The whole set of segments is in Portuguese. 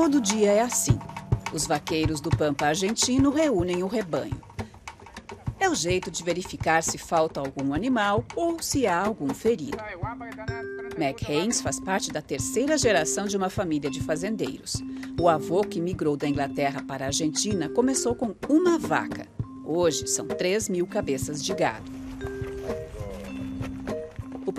Todo dia é assim. Os vaqueiros do Pampa argentino reúnem o rebanho. É o jeito de verificar se falta algum animal ou se há algum ferido. Mac Haynes faz parte da terceira geração de uma família de fazendeiros. O avô que migrou da Inglaterra para a Argentina começou com uma vaca. Hoje são 3 mil cabeças de gado.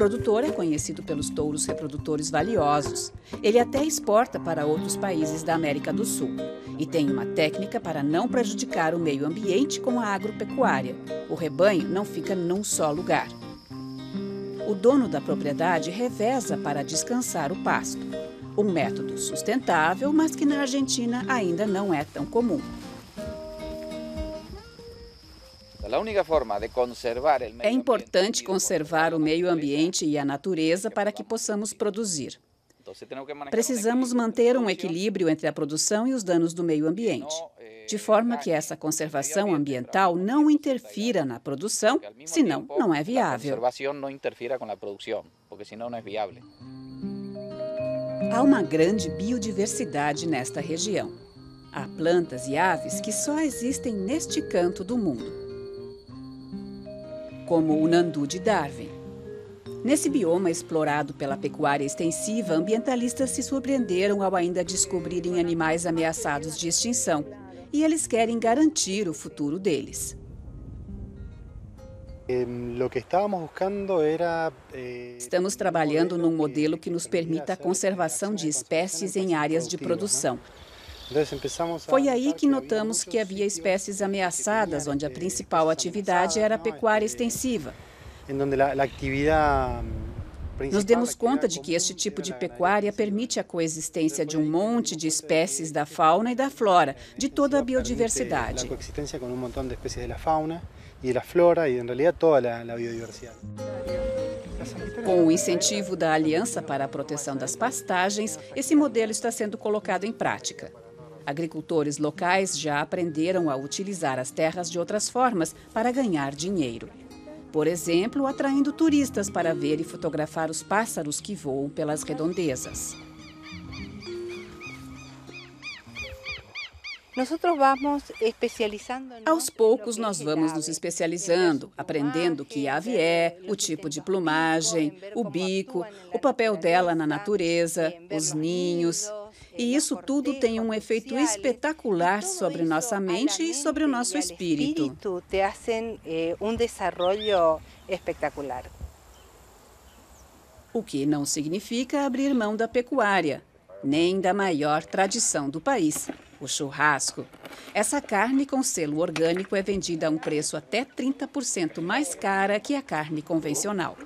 Produtor é conhecido pelos touros reprodutores valiosos. Ele até exporta para outros países da América do Sul e tem uma técnica para não prejudicar o meio ambiente com a agropecuária. O rebanho não fica num só lugar. O dono da propriedade reveza para descansar o pasto. Um método sustentável, mas que na Argentina ainda não é tão comum. É importante conservar o meio ambiente e a natureza para que possamos produzir. Precisamos manter um equilíbrio entre a produção e os danos do meio ambiente, eh, de forma que essa conservação ambiental não interfira na produção, senão não é viável. Há uma grande biodiversidade nesta região. Há plantas e aves que só existem neste canto do mundo, como o nandu de Darwin. Nesse bioma explorado pela pecuária extensiva, ambientalistas se surpreenderam ao ainda descobrirem animais ameaçados de extinção. E eles querem garantir o futuro deles. Eh, Estamos trabalhando num modelo que nos permita a conservação de espécies em áreas de produção. Foi aí que notamos que havia espécies ameaçadas, onde a principal atividade era a pecuária extensiva. Nos demos conta de que este tipo de pecuária permite a coexistência de um monte de espécies da fauna e da flora, de toda a biodiversidade. Com o incentivo da Aliança para a Proteção das Pastagens, esse modelo está sendo colocado em prática. Agricultores locais já aprenderam a utilizar as terras de outras formas para ganhar dinheiro. Por exemplo, atraindo turistas para ver e fotografar os pássaros que voam pelas redondezas. Aos poucos, nós vamos nos especializando, aprendendo que ave é, o tipo de plumagem, o bico, o papel dela na natureza, os ninhos. E isso tudo tem um efeito espetacular sobre nossa mente e sobre o nosso espírito. O que não significa abrir mão da pecuária, nem da maior tradição do país, o churrasco. Essa carne com selo orgânico é vendida a um preço até 30% mais cara que a carne convencional.